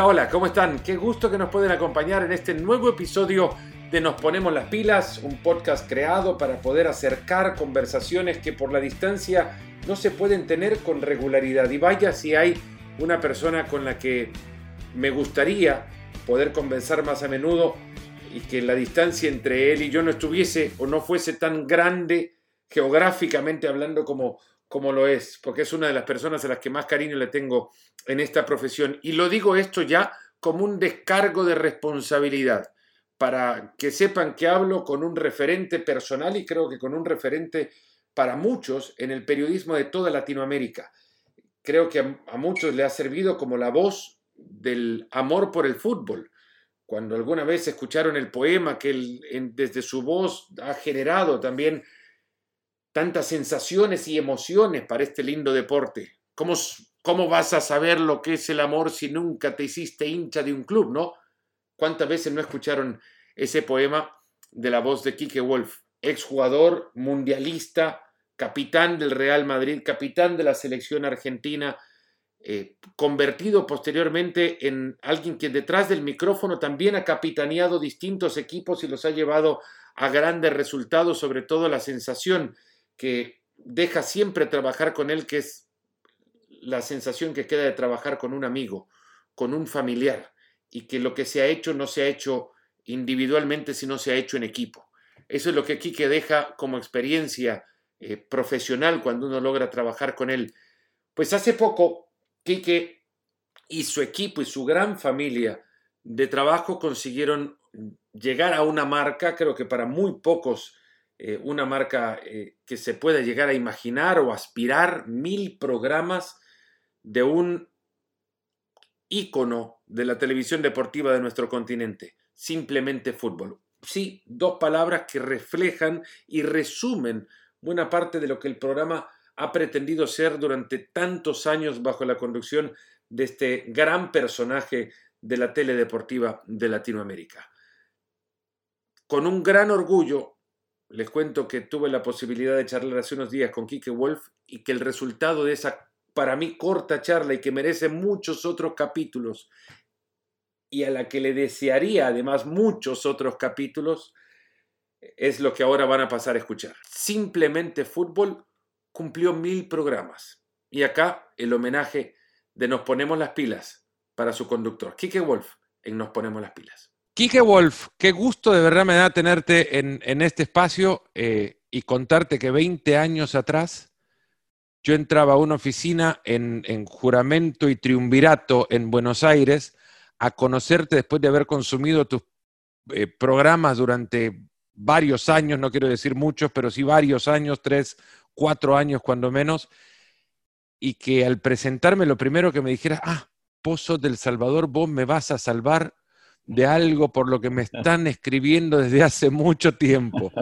Hola, hola, ¿cómo están? Qué gusto que nos pueden acompañar en este nuevo episodio de Nos Ponemos las Pilas, un podcast creado para poder acercar conversaciones que por la distancia no se pueden tener con regularidad. Y vaya si hay una persona con la que me gustaría poder conversar más a menudo y que la distancia entre él y yo no estuviese o no fuese tan grande geográficamente hablando como, como lo es, porque es una de las personas a las que más cariño le tengo en esta profesión. Y lo digo esto ya como un descargo de responsabilidad para que sepan que hablo con un referente personal y creo que con un referente para muchos en el periodismo de toda Latinoamérica. Creo que a, muchos le ha servido como la voz del amor por el fútbol. Cuando alguna vez escucharon el poema que desde su voz ha generado también tantas sensaciones y emociones para este lindo deporte. ¿Cómo, ¿Cómo vas a saber lo que es el amor si nunca te hiciste hincha de un club, no? ¿Cuántas veces no escucharon ese poema de la voz de Quique Wolf, exjugador, mundialista, capitán del Real Madrid, capitán de la selección argentina, eh, convertido posteriormente en alguien que detrás del micrófono también ha capitaneado distintos equipos y los ha llevado a grandes resultados, sobre todo la sensación que deja siempre trabajar con él, que es la sensación que queda de trabajar con un amigo, con un familiar y que lo que se ha hecho no se ha hecho individualmente si no se ha hecho en equipo. Eso es lo que Quique deja como experiencia eh, profesional cuando uno logra trabajar con él. Pues hace poco, Quique y su equipo y su gran familia de trabajo consiguieron llegar a una marca, creo que para muy pocos, eh, una marca eh, que se pueda llegar a imaginar o aspirar, mil programas de un ícono de la televisión deportiva de nuestro continente, simplemente fútbol. Sí, dos palabras que reflejan y resumen buena parte de lo que el programa ha pretendido ser durante tantos años bajo la conducción de este gran personaje de la teledeportiva de Latinoamérica. Con un gran orgullo, les cuento que tuve la posibilidad de charlar hace unos días con Kike Wolf y que el resultado de esa para mí corta charla y que merece muchos otros capítulos y a la que le desearía además muchos otros capítulos, es lo que ahora van a pasar a escuchar. Simplemente Fútbol cumplió mil programas. Y acá el homenaje de Nos Ponemos las Pilas para su conductor, Kike Wolf, en Nos Ponemos las Pilas. Kike Wolf, qué gusto de verdad me da tenerte en, este espacio eh, y contarte que 20 años atrás yo entraba a una oficina en, juramento y triunvirato en Buenos Aires a conocerte después de haber consumido tus eh, programas durante varios años, no quiero decir muchos, pero sí varios años, tres, cuatro años cuando menos, y que al presentarme lo primero que me dijera, ah, Pozo del Salvador, vos me vas a salvar de algo por lo que me están escribiendo desde hace mucho tiempo.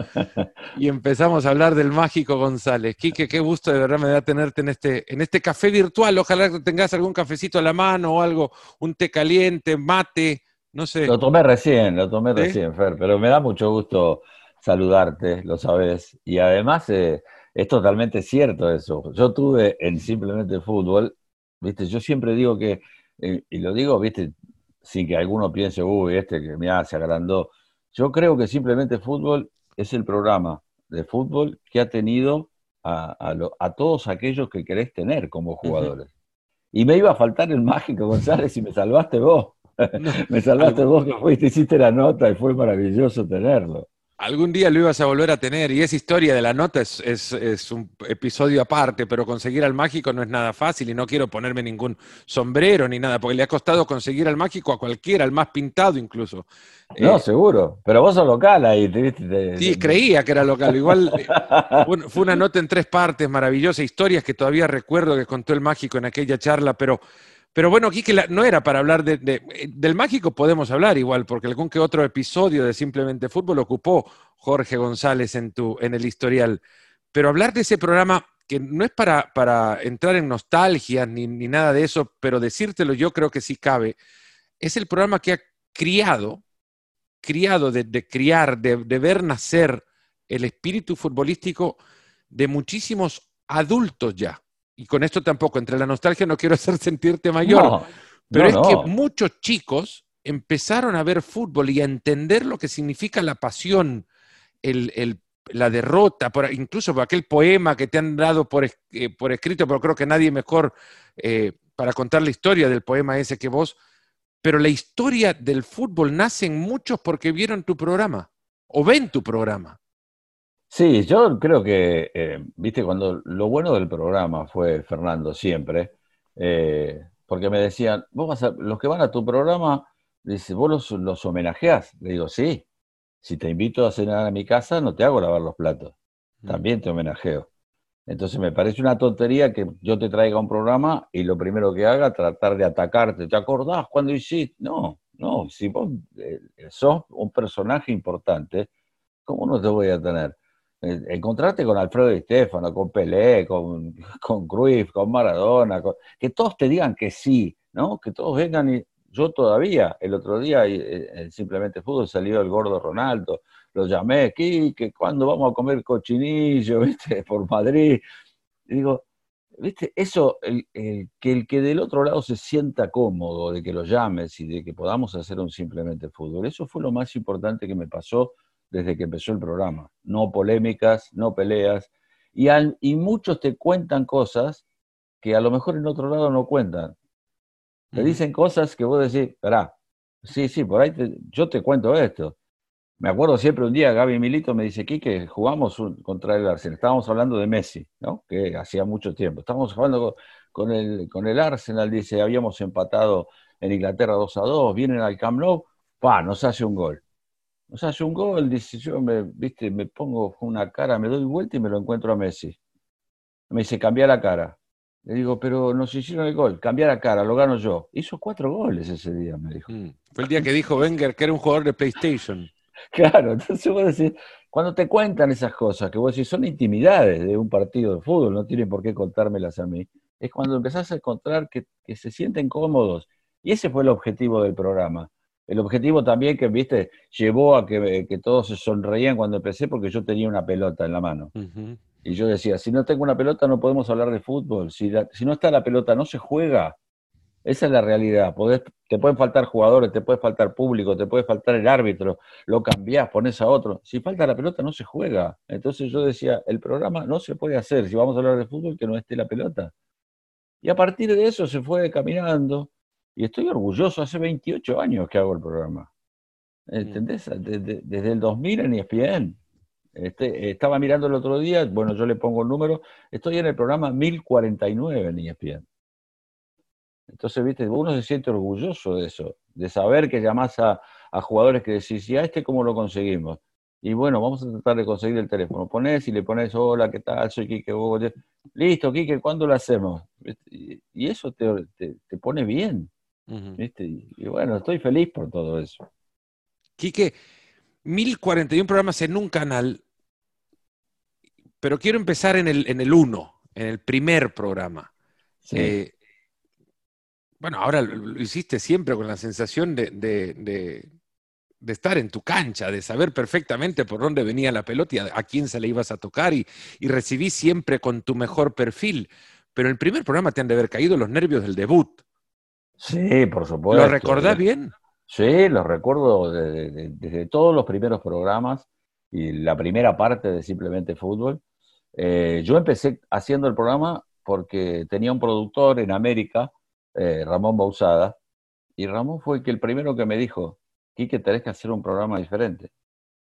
Y empezamos a hablar del mágico González. Quique, qué gusto de verdad me da tenerte en este, en este café virtual. Ojalá que tengas algún cafecito a la mano o algo, un té caliente, mate, no sé. Lo tomé recién, lo tomé recién, Fer, pero me da mucho gusto saludarte, lo sabes. Y además eh, es totalmente cierto eso. Yo tuve en Simplemente Fútbol, viste, yo siempre digo que, eh, y lo digo, viste, sin que alguno piense, uy, este que me se agrandó. Yo creo que simplemente fútbol es el programa de fútbol que ha tenido a, a, todos aquellos que querés tener como jugadores. Y me iba a faltar el mágico, González, y me salvaste vos. me salvaste vos que fuiste, hiciste la nota y fue maravilloso tenerlo. Algún día lo ibas a volver a tener y esa historia de la nota es, es, un episodio aparte, pero conseguir al mágico no es nada fácil y no quiero ponerme ningún sombrero ni nada, porque le ha costado conseguir al mágico a cualquiera, al más pintado incluso. No, eh, seguro, pero vos sos local ahí. Te, sí, creía que era local. Igual eh, fue una nota en tres partes, maravillosa, historias que todavía recuerdo que contó el mágico en aquella charla, pero pero bueno, aquí que no era para hablar de, del mágico, podemos hablar igual, porque algún que otro episodio de Simplemente Fútbol ocupó Jorge González en, tu, en el historial. Pero hablar de ese programa, que no es para, para entrar en nostalgia ni, ni, nada de eso, pero decírtelo yo creo que sí cabe, es el programa que ha criado, criado de, criar, de ver nacer el espíritu futbolístico de muchísimos adultos ya y con esto tampoco, entre la nostalgia no quiero hacer sentirte mayor, Pero es que muchos chicos empezaron a ver fútbol y a entender lo que significa la pasión, la derrota, incluso por aquel poema que te han dado por, eh, por escrito, pero creo que nadie mejor eh, para contar la historia del poema ese que vos. Pero la historia del fútbol nace en muchos porque vieron tu programa o ven tu programa. Sí, yo creo que, eh, viste, cuando lo bueno del programa fue Fernando siempre, porque me decían, vos vas a, los que van a tu programa Dice, ¿vos los, los homenajeás? Le digo, sí. Si te invito a cenar a mi casa, no te hago lavar los platos. Mm. También te homenajeo. Entonces me parece una tontería que yo te traiga un programa y lo primero que haga tratar de atacarte. ¿Te acordás cuando hiciste? No, no. Si vos eh, sos un personaje importante, ¿cómo no te voy a tener? Eh, encontrarte con Alfredo y Stefano, con Pelé, con, con Cruyff, con Maradona, que todos te digan que sí, ¿no? Que todos vengan y yo todavía, el otro día, eh, simplemente fútbol, salió el gordo Ronaldo, lo llamé, que ¿cuándo vamos a comer cochinillo, viste, por Madrid? Y digo, viste, eso, el, que el que del otro lado se sienta cómodo de que lo llames y de que podamos hacer un simplemente fútbol, eso fue lo más importante que me pasó desde que empezó el programa. No polémicas, no peleas, y, y muchos te cuentan cosas que a lo mejor en otro lado no cuentan. Te dicen cosas que vos decís, esperá, sí, sí, por ahí yo te cuento esto. Me acuerdo siempre un día, Gaby Milito me dice, que jugamos contra el Arsenal. Estábamos hablando de Messi, ¿no? Que hacía mucho tiempo. Estábamos jugando con el, con el Arsenal, dice, habíamos empatado en Inglaterra 2 a 2, vienen al Camp Nou, pa, nos hace un gol. Nos hace un gol, dice, yo me, viste, me pongo una cara, me doy vuelta y me lo encuentro a Messi. Me dice, cambia la cara. Le digo, pero nos hicieron el gol, cambiar la cara, lo gano yo. Hizo cuatro goles ese día, me dijo. Mm, fue el día que dijo Wenger que era un jugador de PlayStation. Claro, entonces vos decís, cuando te cuentan esas cosas, que vos decís, son intimidades de un partido de fútbol, no tienen por qué contármelas a mí, es cuando empezás a encontrar que, se sienten cómodos. Y ese fue el objetivo del programa. El objetivo también que, viste, llevó a que, todos se sonreían cuando empecé porque yo tenía una pelota en la mano. Y yo decía, si no tengo una pelota no podemos hablar de fútbol. Si, si no está la pelota, no se juega. Esa es la realidad. te pueden faltar jugadores, te puede faltar público, te puede faltar el árbitro, lo cambiás, pones a otro. Si falta la pelota, no se juega. Entonces yo decía, el programa no se puede hacer si vamos a hablar de fútbol que no esté la pelota. Y a partir de eso se fue caminando. Y estoy orgulloso, hace 28 años que hago el programa. ¿Entendés? Desde, desde el 2000 en ESPN. Este, estaba mirando el otro día, bueno, yo le pongo el número, estoy en el programa 1049 en ESPN. Entonces, viste, uno se siente orgulloso de eso, de saber que llamás a, jugadores que decís, ¿y a este cómo lo conseguimos? Y bueno, vamos a tratar de conseguir el teléfono. Ponés y le pones, hola, ¿qué tal? Soy Quique. Listo, Quique, ¿cuándo lo hacemos? Y eso te, pone bien. ¿Viste? Y, bueno, estoy feliz por todo eso. Quique, 1041 programas en un canal pero quiero empezar en el, en el uno, en el primer programa. Eh, bueno, ahora lo, hiciste siempre con la sensación de, estar en tu cancha, de saber perfectamente por dónde venía la pelota y a, quién se le ibas a tocar y, recibí siempre con tu mejor perfil. Pero en el primer programa te han de haber caído los nervios del debut. Sí, por supuesto. ¿Lo recordás bien? Sí, lo recuerdo desde todos los primeros programas y la primera parte de Simplemente Fútbol. Eh, yo empecé haciendo el programa porque tenía un productor en América, eh, Ramón Bausada, y Ramón fue el primero que me dijo, Quique, tenés que hacer un programa diferente.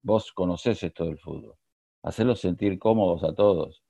Vos conocés esto del fútbol. Hacerlos sentir cómodos a todos.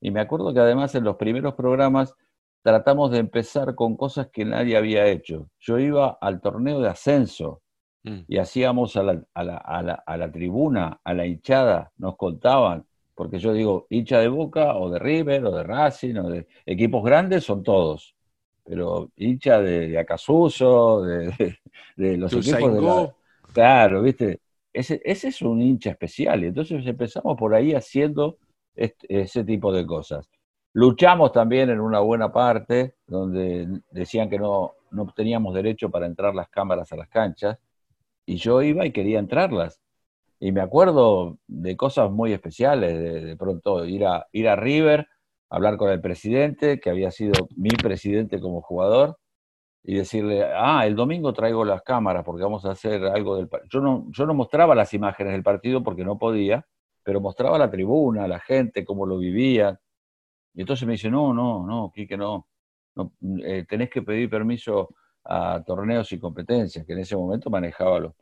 Y me acuerdo que además en los primeros programas tratamos de empezar con cosas que nadie había hecho. Yo iba al torneo de ascenso mm. y hacíamos a la, a, la, a, la, a la, tribuna, a la hinchada, nos contaban porque yo digo, hincha de Boca o de River o de Racing o de equipos grandes son todos, pero hincha de, Acasuso, de, los equipos de la... Claro, viste, ese, ese es un hincha especial y entonces empezamos por ahí haciendo ese tipo de cosas. Luchamos también en una buena parte, donde decían que no, no teníamos derecho para entrar las cámaras a las canchas, y yo iba y quería entrarlas. Y me acuerdo de cosas muy especiales, de, pronto ir a, ir a River, hablar con el presidente, que había sido mi presidente como jugador, y decirle, ah, el domingo traigo las cámaras porque vamos a hacer algo del. Yo no, yo no mostraba las imágenes del partido porque no podía, pero mostraba la tribuna, la gente, cómo lo vivían. Y entonces me dice, no, no, no, Quique, no. no eh, tenés que pedir permiso a torneos y competencias, que en ese momento manejaba los...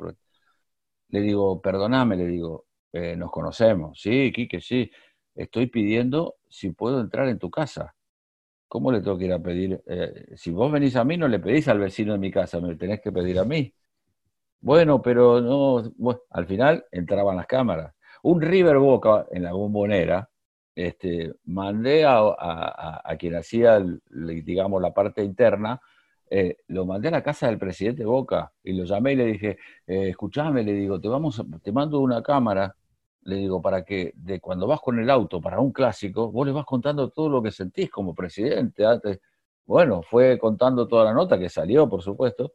Le digo, perdoname, le digo, eh, nos conocemos. Sí, Quique, sí. Estoy pidiendo si puedo entrar en tu casa. ¿Cómo le tengo que ir a pedir? Eh, si vos venís a mí, no le pedís al vecino de mi casa, me tenés que pedir a mí. Bueno, pero no, al final entraban las cámaras. Un River Boca en la bombonera, este, mandé a, quien hacía, digamos, la parte interna, eh, lo mandé a la casa del presidente Boca y lo llamé y le dije, eh, escuchame, le digo, te, vamos te mando una cámara le digo, para que de cuando vas con el auto para un clásico, vos le vas contando todo lo que sentís como presidente. Antes. Bueno, fue contando toda la nota que salió, por supuesto.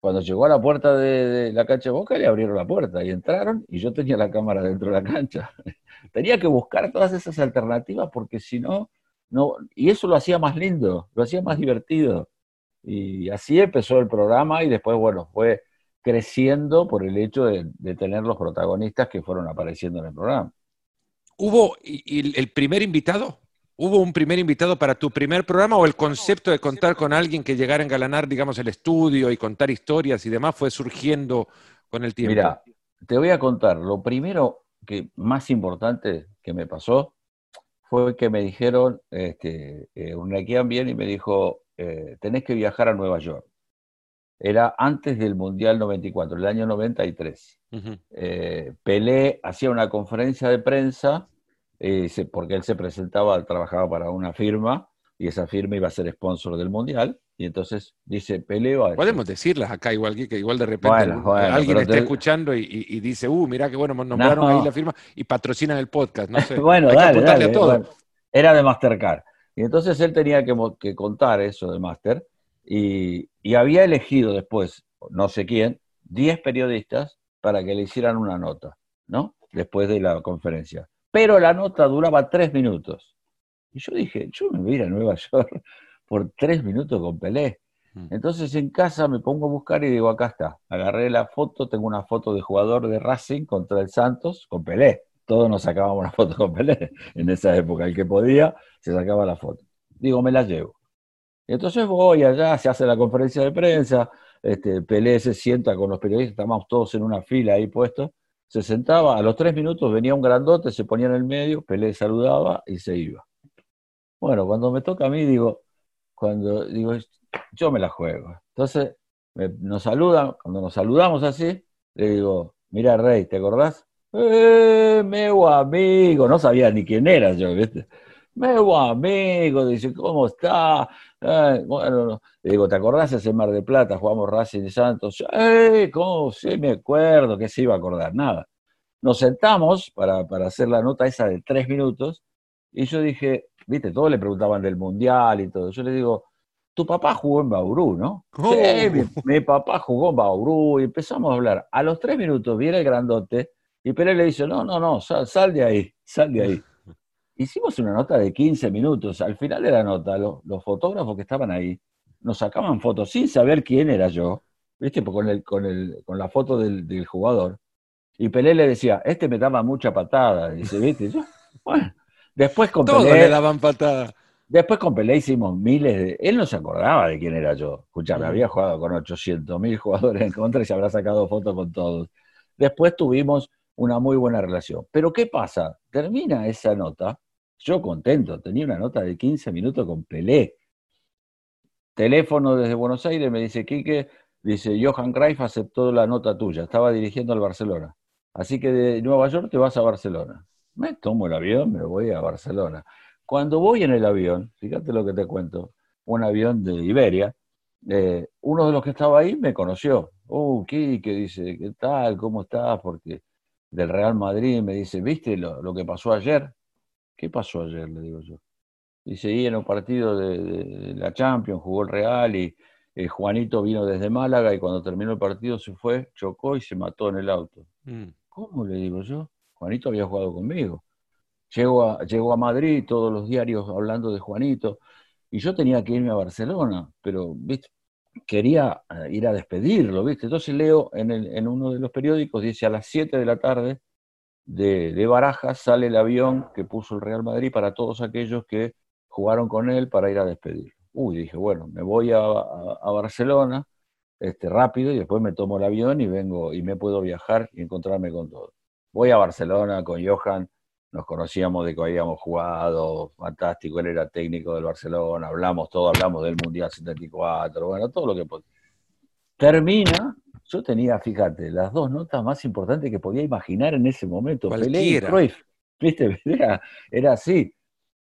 Cuando llegó a la puerta de, la cancha de Boca, le abrieron la puerta y entraron y yo tenía la cámara dentro de la cancha. Tenía que buscar todas esas alternativas porque si no, no, y eso lo hacía más lindo, lo hacía más divertido. Y así empezó el programa y después, bueno, fue creciendo por el hecho de, tener los protagonistas que fueron apareciendo en el programa. ¿Hubo el primer invitado? ¿Hubo un primer invitado para tu primer programa o el concepto de contar con alguien que llegara a engalanar, digamos, el estudio y contar historias y demás fue surgiendo con el tiempo? Mira, te voy a contar. Lo primero que más importante que me pasó fue que me dijeron, este, eh, un bien y me dijo, eh, tenés que viajar a Nueva York era antes del Mundial 94, el año 93. Eh, Pelé hacía una conferencia de prensa, eh, porque él se presentaba, trabajaba para una firma, y esa firma iba a ser sponsor del Mundial, y entonces dice Pelé va Podemos decirlas acá igual que igual de repente alguien está escuchando y, dice, uh, mira qué bueno, nombraron ahí la firma y patrocinan el podcast, no sé. bueno, dale, dale, era de Mastercard. Y entonces él tenía que, que contar eso de Master, y, había elegido después, no sé quién, 10 periodistas para que le hicieran una nota, ¿no? Después de la conferencia. Pero la nota duraba tres minutos. Y yo dije, yo me voy a ir a Nueva York por tres minutos con Pelé. Mm. Entonces en casa me pongo a buscar y digo, acá está. Agarré la foto, tengo una foto de jugador de Racing contra el Santos con Pelé. Todos nos sacábamos una foto con Pelé en esa época. El que podía se sacaba la foto. Digo, me la llevo. Y entonces voy allá, se hace la conferencia de prensa, este, Pelé se sienta con los periodistas, estábamos todos en una fila ahí puestos, se sentaba, a los tres minutos venía un grandote, se ponía en el medio, Pelé saludaba y se iba. Bueno, cuando me toca a mí, digo, cuando digo, yo me la juego. Entonces, nos saludan, cuando nos saludamos así, le digo, mira Rey, ¿te acordás? ¡Eh, meu amigo! No sabía ni quién era yo, ¿viste? Meu amigo, dice, ¿cómo está? bueno, le digo, ¿te acordás ese Mar de Plata? Jugamos Racing y Santos. ¡Eh! ¿Cómo? Sí, me acuerdo, que se iba a acordar? Nada. Nos sentamos para, para hacer la nota esa de tres minutos y yo dije, viste, todos le preguntaban del Mundial y todo. Yo le digo, tu papá jugó en Bauru, ¿no? Sí, mi, papá jugó en Bauru y empezamos a hablar. A los tres minutos viene el grandote y Pérez le dice, no, no, no, sal de ahí, sal de ahí. Hicimos una nota de 15 minutos. Al final de la nota, los, fotógrafos que estaban ahí nos sacaban fotos sin saber quién era yo, ¿viste? Con, el, con, el, con la foto del, jugador. Y Pelé le decía, este me daba mucha patada. Dice, ¿viste? bueno, después con Todos Pelé. le daban patada. Después con Pelé hicimos miles de. Él no se acordaba de quién era yo. Escuchame, había jugado con 800 mil jugadores en contra y se habrá sacado fotos con todos. Después tuvimos una muy buena relación. Pero ¿qué pasa? Termina esa nota, yo contento, tenía una nota de 15 minutos con Pelé. Teléfono desde Buenos Aires, me dice Quique, dice, Johan Cruyff aceptó la nota tuya, estaba dirigiendo al Barcelona. Así que de Nueva York te vas a Barcelona. Me tomo el avión, me voy a Barcelona. Cuando voy en el avión, fíjate lo que te cuento, un avión de Iberia, eh, uno de los que estaba ahí me conoció. Oh, Quique, dice, ¿qué tal? ¿Cómo estás? Porque del Real Madrid, me dice, ¿viste lo, que pasó ayer? ¿Qué pasó ayer? Le digo yo. Dice, y en un partido de, la Champions jugó el Real y eh, Juanito vino desde Málaga y cuando terminó el partido se fue, chocó y se mató en el auto. Mm. ¿Cómo le digo yo? Juanito había jugado conmigo. Llego a, a Madrid, todos los diarios hablando de Juanito, y yo tenía que irme a Barcelona, pero, ¿viste? quería eh, ir a despedirlo, ¿viste? Entonces leo en, uno de los periódicos, dice a las 7 de la tarde de, de, Barajas sale el avión que puso el Real Madrid para todos aquellos que jugaron con él para ir a despedirlo. Uy, dije, bueno, me voy a, a, Barcelona este, rápido y después me tomo el avión y vengo y me puedo viajar y encontrarme con todo. Voy a Barcelona con Johan, nos conocíamos de que habíamos jugado, fantástico, él era técnico del Barcelona, hablamos todo, hablamos del Mundial 74, bueno, todo lo que podía. Termina, yo tenía, fíjate, las dos notas más importantes que podía imaginar en ese momento, Pelé y Cruyff, ¿viste? Era, era así.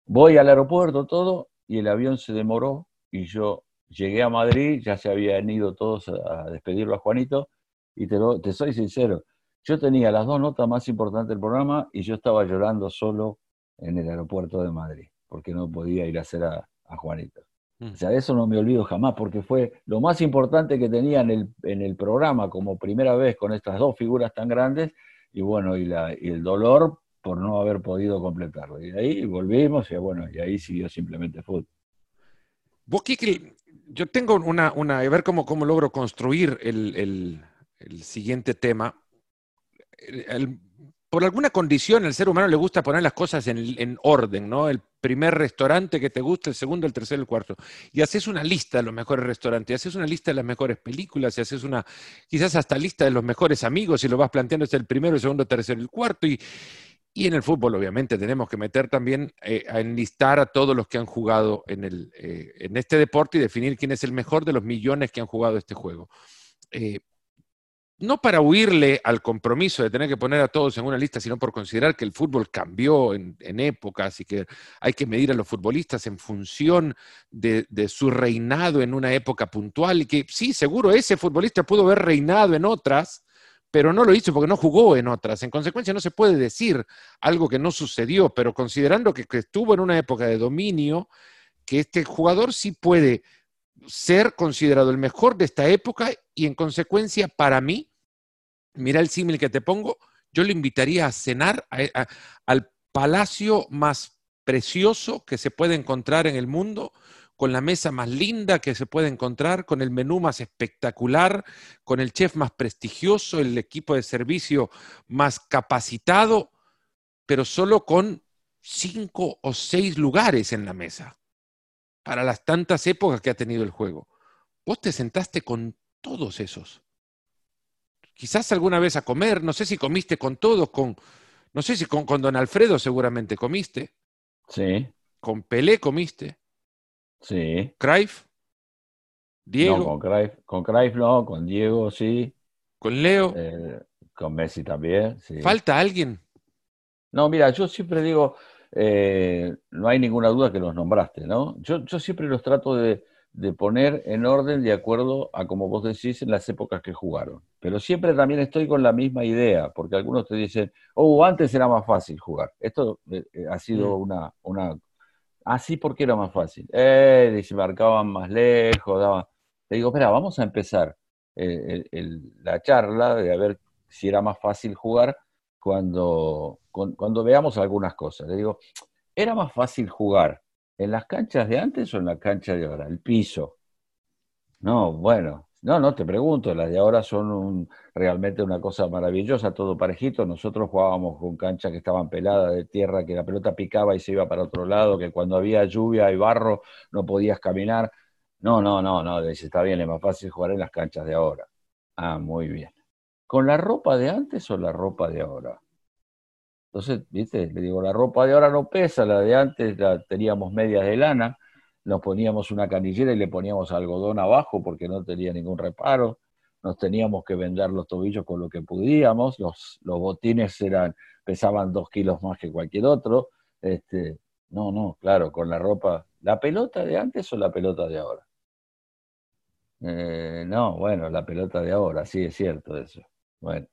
Voy al aeropuerto, todo, y el avión se demoró, y yo llegué a Madrid, ya se habían ido todos a, despedirlo a Juanito, y te, te soy sincero, yo tenía las dos notas más importantes del programa y yo estaba llorando solo en el aeropuerto de Madrid, porque no podía ir a hacer a, Juanito. Mm. O sea, eso no me olvido jamás, porque fue lo más importante que tenía en el, en el programa como primera vez con estas dos figuras tan grandes, y bueno, y, la, y el dolor por no haber podido completarlo. Y de ahí volvimos, y bueno, y ahí siguió simplemente fútbol. Vos, Kiki, yo tengo una, una, a ver cómo, cómo logro construir el, el, el siguiente tema por alguna condición el ser humano le gusta poner las cosas en, orden, ¿no? El primer restaurante que te gusta, el segundo, el tercero, el cuarto. Y haces una lista de los mejores restaurantes, y haces una lista de las mejores películas, y haces una, quizás hasta lista de los mejores amigos, y lo vas planteando es el primero, el segundo, el tercero, el cuarto. Y, y en el fútbol, obviamente, tenemos que meter también eh, a enlistar a todos los que han jugado en, el, eh, en este deporte y definir quién es el mejor de los millones que han jugado este juego. Eh, no para huirle al compromiso de tener que poner a todos en una lista, sino por considerar que el fútbol cambió en, épocas y que hay que medir a los futbolistas en función de, su reinado en una época puntual y que sí, seguro ese futbolista pudo haber reinado en otras, pero no lo hizo porque no jugó en otras. En consecuencia, no se puede decir algo que no sucedió, pero considerando que estuvo en una época de dominio, que este jugador sí puede ser considerado el mejor de esta época y en consecuencia para mí mira el símil que te pongo, yo le invitaría a cenar al palacio más precioso que se puede encontrar en el mundo, con la mesa más linda que se puede encontrar, con el menú más espectacular, con el chef más prestigioso, el equipo de servicio más capacitado, pero solo con cinco o seis lugares en la mesa para las tantas épocas que ha tenido el juego. Vos te sentaste con todos esos quizás alguna vez a comer, no sé si comiste con todos, con, no sé si con, don Alfredo seguramente comiste. Sí. Con Pelé comiste. Sí. Cruyff. Diego. No, con Cruyff, con no, con Diego sí. Con Leo. Eh, con Messi también, sí. ¿Falta alguien? No, mira, yo siempre digo, eh, no hay ninguna duda que los nombraste, ¿no? Yo, yo siempre los trato de, de poner en orden de acuerdo a, como vos decís, en las épocas que jugaron. Pero siempre también estoy con la misma idea, porque algunos te dicen, oh, antes era más fácil jugar. Esto eh, eh, ha sido una, una... Ah, sí, porque era más fácil. Eh, se marcaban más lejos, daban... Te digo, espera, vamos a empezar eh, la charla de a ver si era más fácil jugar cuando, cuando veamos algunas cosas. Le digo, era más fácil jugar ¿En las canchas de antes o en la cancha de ahora? El piso. No, bueno, no, no te pregunto, las de ahora son realmente una cosa maravillosa, todo parejito. Nosotros jugábamos con canchas que estaban peladas de tierra, que la pelota picaba y se iba para otro lado, que cuando había lluvia y barro no podías caminar. No, no, no, no, dice, está bien, es más fácil jugar en las canchas de ahora. Ah, muy bien. ¿Con la ropa de antes o la ropa de ahora? Entonces, viste, le digo, la ropa de ahora no pesa, la de antes la teníamos medias de lana, nos poníamos una canillera y le poníamos algodón abajo porque no tenía ningún reparo, nos teníamos que vender los tobillos con lo que podíamos, los, los botines eran, pesaban dos kilos más que cualquier otro. Este, no, no, claro, con la ropa. ¿La pelota de antes o la pelota de ahora? Eh, no, bueno, la pelota de ahora, sí es cierto eso. Bueno,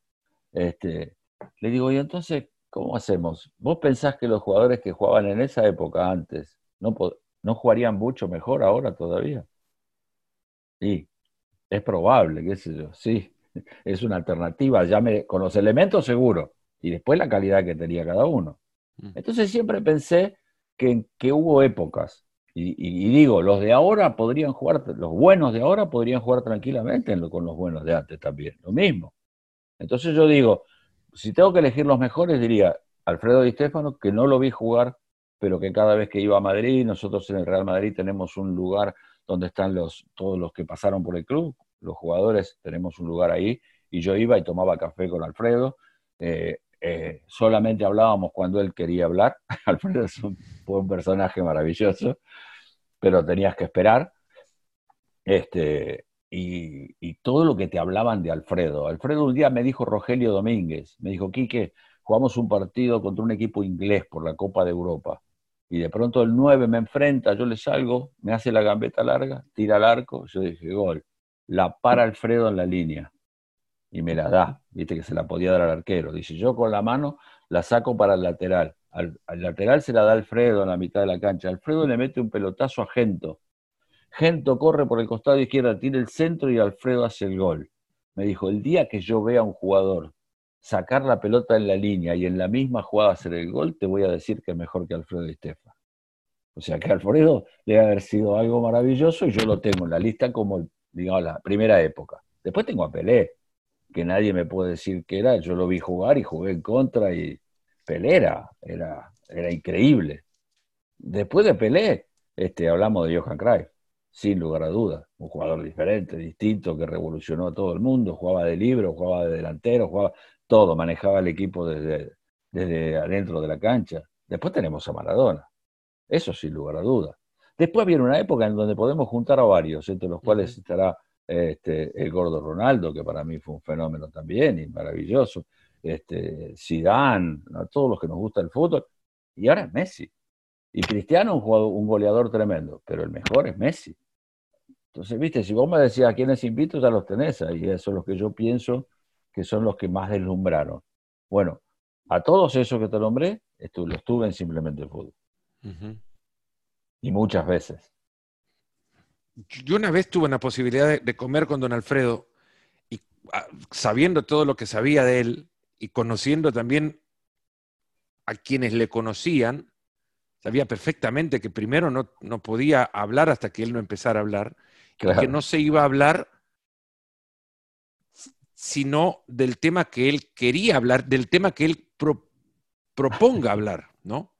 este, le digo, y entonces, ¿Cómo hacemos? ¿Vos pensás que los jugadores que jugaban en esa época antes no, no jugarían mucho mejor ahora todavía? Sí, es probable, qué sé yo, sí, es una alternativa, ya me, con los elementos seguro, y después la calidad que tenía cada uno. Mm. Entonces siempre pensé que, que hubo épocas, Y, digo, los de ahora podrían jugar, los buenos de ahora podrían jugar tranquilamente con los buenos de antes también, lo mismo. Entonces yo digo, si tengo que elegir los mejores, diría Alfredo Di Stefano, que no lo vi jugar, pero que cada vez que iba a Madrid, nosotros en el Real Madrid tenemos un lugar donde están los, todos los que pasaron por el club, los jugadores tenemos un lugar ahí, y yo iba y tomaba café con Alfredo. Eh, eh, solamente hablábamos cuando él quería hablar. Alfredo es un, un, personaje maravilloso, pero tenías que esperar. Este, y, todo lo que te hablaban de Alfredo. Alfredo un día me dijo Rogelio Domínguez, me dijo, Quique, jugamos un partido contra un equipo inglés por la Copa de Europa. Y de pronto el 9 me enfrenta, yo le salgo, me hace la gambeta larga, tira al arco, yo dije, gol. La para Alfredo en la línea y me la da, viste que se la podía dar al arquero. Dice, yo con la mano la saco para el lateral. Al, lateral se la da Alfredo en la mitad de la cancha. Alfredo le mete un pelotazo a Gento. Gento corre por el costado izquierdo, tira el centro y Alfredo hace el gol. Me dijo, el día que yo vea a un jugador sacar la pelota en la línea y en la misma jugada hacer el gol, te voy a decir que es mejor que Alfredo y Estefan. O sea que Alfredo debe haber sido algo maravilloso y yo lo tengo en la lista como, digamos, la primera época. Después tengo a Pelé, que nadie me puede decir que era, yo lo vi jugar y jugué en contra y Pelé era, era, increíble. Después de Pelé, este, hablamos de Johan Cruyff, sin lugar a dudas, un jugador diferente, distinto, que revolucionó a todo el mundo, jugaba de libro, jugaba de delantero, jugaba todo, manejaba el equipo desde, desde adentro de la cancha. Después tenemos a Maradona, eso sin lugar a dudas. Después viene una época en donde podemos juntar a varios, entre los cuales estará este, el gordo Ronaldo, que para mí fue un fenómeno también y maravilloso, este, Zidane, a todos los que nos gusta el fútbol, y ahora es Messi. Y Cristiano un, jugador, un goleador tremendo, pero el mejor es Messi. Entonces, viste, si vos me decías a quiénes invito, ya los tenés ahí, eso es lo que yo pienso que son los que más deslumbraron. Bueno, a todos esos que te nombré, estuve, los tuve en Simplemente Fútbol. Y muchas veces. Yo una vez tuve la posibilidad de, comer con don Alfredo y ah, sabiendo todo lo que sabía de él y conociendo también a quienes le conocían, sabía perfectamente que primero no, no podía hablar hasta que él no empezara a hablar, que no se iba a hablar sino del tema que él quería hablar, del tema que él proponga hablar, ¿no?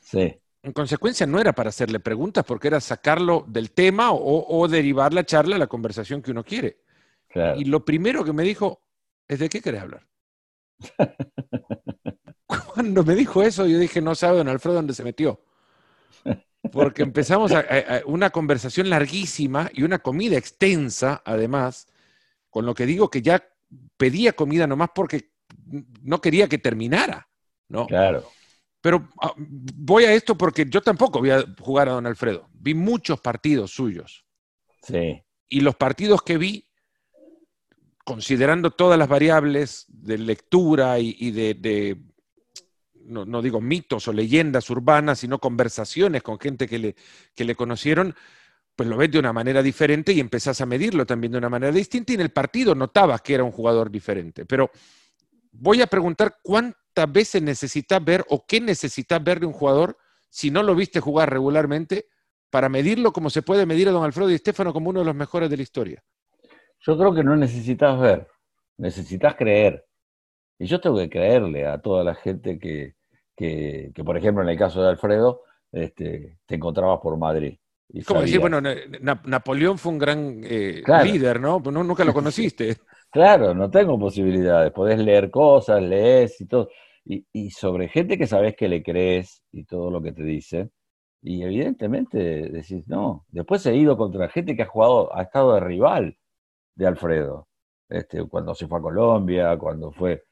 Sí. En consecuencia, no era para hacerle preguntas, porque era sacarlo del tema o, derivar la charla a la conversación que uno quiere. Y lo primero que me dijo es de qué querés hablar. Cuando me dijo eso, yo dije, no sabe don Alfredo dónde se metió. Porque empezamos a, una conversación larguísima y una comida extensa, además, con lo que digo que ya pedía comida nomás porque no quería que terminara, ¿no? Claro. Pero ah, voy a esto porque yo tampoco voy a jugar a don Alfredo. Vi muchos partidos suyos. Sí. Y los partidos que vi, considerando todas las variables de lectura y, de, no, digo mitos o leyendas urbanas, sino conversaciones con gente que le, que le conocieron, pues lo ves de una manera diferente y empezás a medirlo también de una manera distinta y en el partido notabas que era un jugador diferente. Pero voy a preguntar cuántas veces necesitas ver o qué necesitas ver de un jugador si no lo viste jugar regularmente para medirlo como se puede medir a don Alfredo y Estefano como uno de los mejores de la historia. Yo creo que no necesitas ver, necesitas creer. Y yo tengo que creerle a toda la gente que, que, por ejemplo, en el caso de Alfredo, este, te encontrabas por Madrid. Como decir, bueno, Napoleón fue un gran eh, líder, ¿no? Nunca lo conociste. Claro, no tengo posibilidades. Podés leer cosas, lees y todo. Y, sobre gente que sabes que le crees y todo lo que te dice. Y evidentemente decís, no. Después he ido contra gente que ha jugado, ha estado de rival de Alfredo. Este, cuando se fue a Colombia, cuando fue.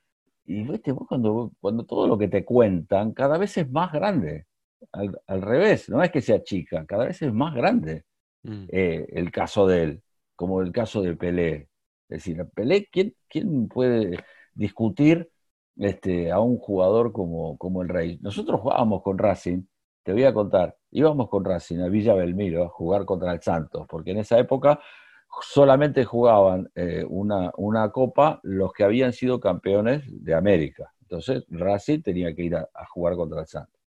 Y viste, cuando, cuando todo lo que te cuentan cada vez es más grande. Al, revés, no es que sea chica, cada vez es más grande mm. eh, el caso de él, como el caso de Pelé. Es decir, Pelé, ¿quién, quién puede discutir este, a un jugador como, como el Rey? Nosotros jugábamos con Racing, te voy a contar, íbamos con Racing a Villa Belmiro a jugar contra el Santos, porque en esa época solamente jugaban eh, una, una, copa los que habían sido campeones de América. Entonces Racing tenía que ir a, jugar contra el Santos.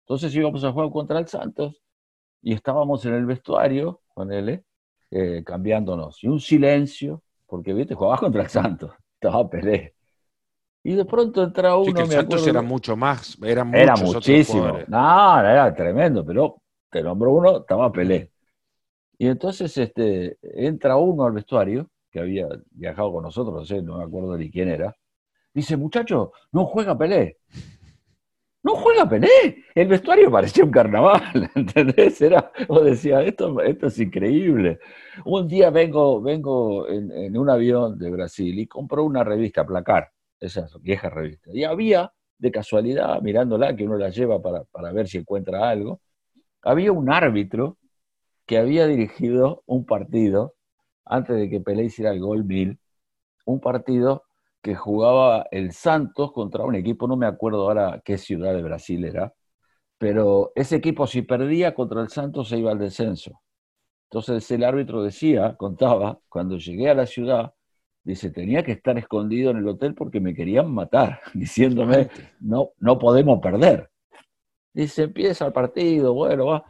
Entonces íbamos a jugar contra el Santos y estábamos en el vestuario con él, eh, cambiándonos. Y un silencio, porque, viste, jugabas contra el Santos, estaba Pelé. Y de pronto entra uno. Sí, que el Santos era mucho más, era, era muchísimo. No, era tremendo, pero te nombró uno, estaba Pelé. Y entonces este, entra uno al vestuario, que había viajado con nosotros, no sé, no me acuerdo ni quién era. Dice, muchacho, no juega Pelé. No juega Pelé. El vestuario parecía un carnaval, ¿entendés? Era, vos decías, esto, esto es increíble. Un día vengo, vengo en, un avión de Brasil y compro una revista, Placar, esa vieja revista. Y había, de casualidad, mirándola, que uno la lleva para, para ver si encuentra algo, había un árbitro que había dirigido un partido, antes de que Pelé hiciera el gol mil, un partido que jugaba el Santos contra un equipo, no me acuerdo ahora qué ciudad de Brasil era, pero ese equipo si perdía contra el Santos se iba al descenso. Entonces el árbitro decía, contaba, cuando llegué a la ciudad, dice, tenía que estar escondido en el hotel porque me querían matar, diciéndome, no, no podemos perder. Dice, empieza el partido, bueno, va,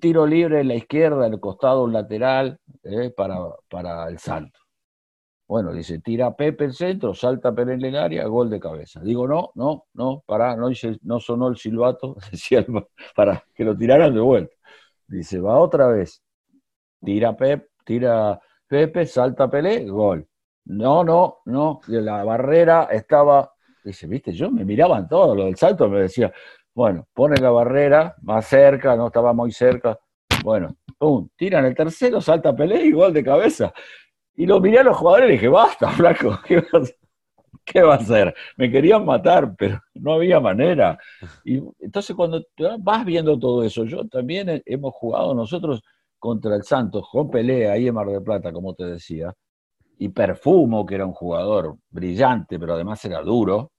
tiro libre en la izquierda, en el costado lateral eh, para, para el Santos. Bueno, dice, tira Pepe el centro, salta Pepe en el área, gol de cabeza. Digo, no, no, no, para, no, no sonó el silbato, para que lo tiraran de vuelta. Dice, va otra vez, tira Pepe, tira Pepe, salta Pelé, gol. No, no, no, la barrera estaba, dice, viste, yo me miraban todo, lo del salto me decía, bueno, pone la barrera más cerca, no estaba muy cerca, bueno, pum, tiran el tercero, salta Pelé gol de cabeza. Y lo miré a los jugadores y dije, basta, flaco, ¿qué, va a hacer? Me querían matar, pero no había manera. Y entonces cuando vas viendo todo eso, yo también hemos jugado nosotros contra el Santos, con pelea ahí en Mar del Plata, como te decía, y Perfumo, que era un jugador brillante, pero además era duro.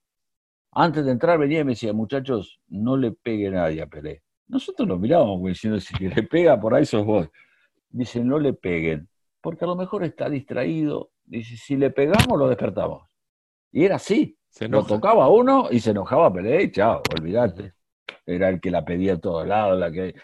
Antes de entrar venía y me decía, muchachos, no le pegue nadie a Pelé. Nosotros nos mirábamos diciendo, si le pega por ahí sos vos. Dice, no le peguen porque a lo mejor está distraído. Dice, si le pegamos, lo despertamos. Y era así. Se lo tocaba uno y se enojaba Pelé y chao, olvídate. Era el que la pedía a todos lados. La que...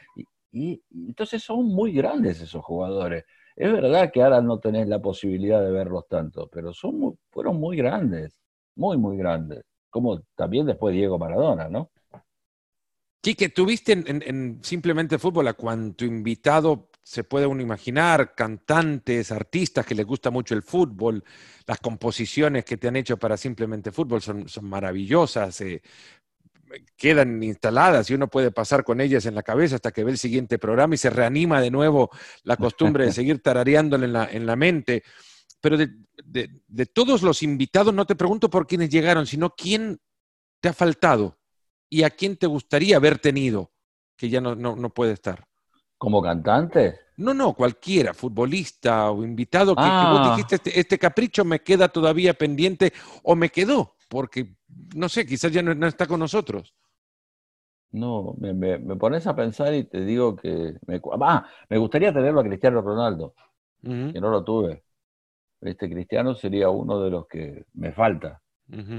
Y, entonces son muy grandes esos jugadores. Es verdad que ahora no tenés la posibilidad de verlos tanto, pero son fueron muy grandes, muy, muy grandes. Como también después Diego Maradona, ¿no? Quique, tuviste en, Simplemente Fútbol a cuanto invitado se puede uno imaginar, cantantes, artistas que les gusta mucho el fútbol, las composiciones que te han hecho para Simplemente Fútbol son, son maravillosas, eh, quedan instaladas y uno puede pasar con ellas en la cabeza hasta que ve el siguiente programa y se reanima de nuevo la costumbre de seguir tarareándole en la, en la mente. Pero de, de, todos los invitados, no te pregunto por quiénes llegaron, sino quién te ha faltado y a quién te gustaría haber tenido, que ya no, no, no puede estar. ¿Como cantante? No, no, cualquiera, futbolista o invitado que, vos ah. dijiste, este, este, capricho me queda todavía pendiente o me quedó, porque, no sé, quizás ya no, está con nosotros. No, me, pones a pensar y te digo que... Me, ah, me gustaría tenerlo a Cristiano Ronaldo, que no lo tuve. Este Cristiano sería uno de los que me falta.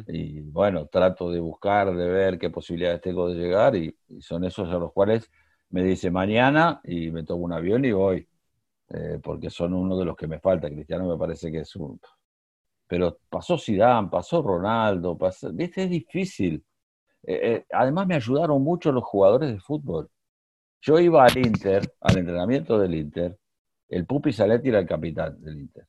Y bueno, trato de buscar, de ver qué posibilidades tengo de llegar y son esos a los cuales me dice mañana y me tomo un avión y voy, eh, porque son uno de los que me falta. Cristiano me parece que es un... Pero pasó Zidane, pasó Ronaldo, pasó... ¿viste? Es difícil. Eh, eh, además me ayudaron mucho los jugadores de fútbol. Yo iba al Inter, al entrenamiento del Inter, el Pupi Saletti era el capitán del Inter.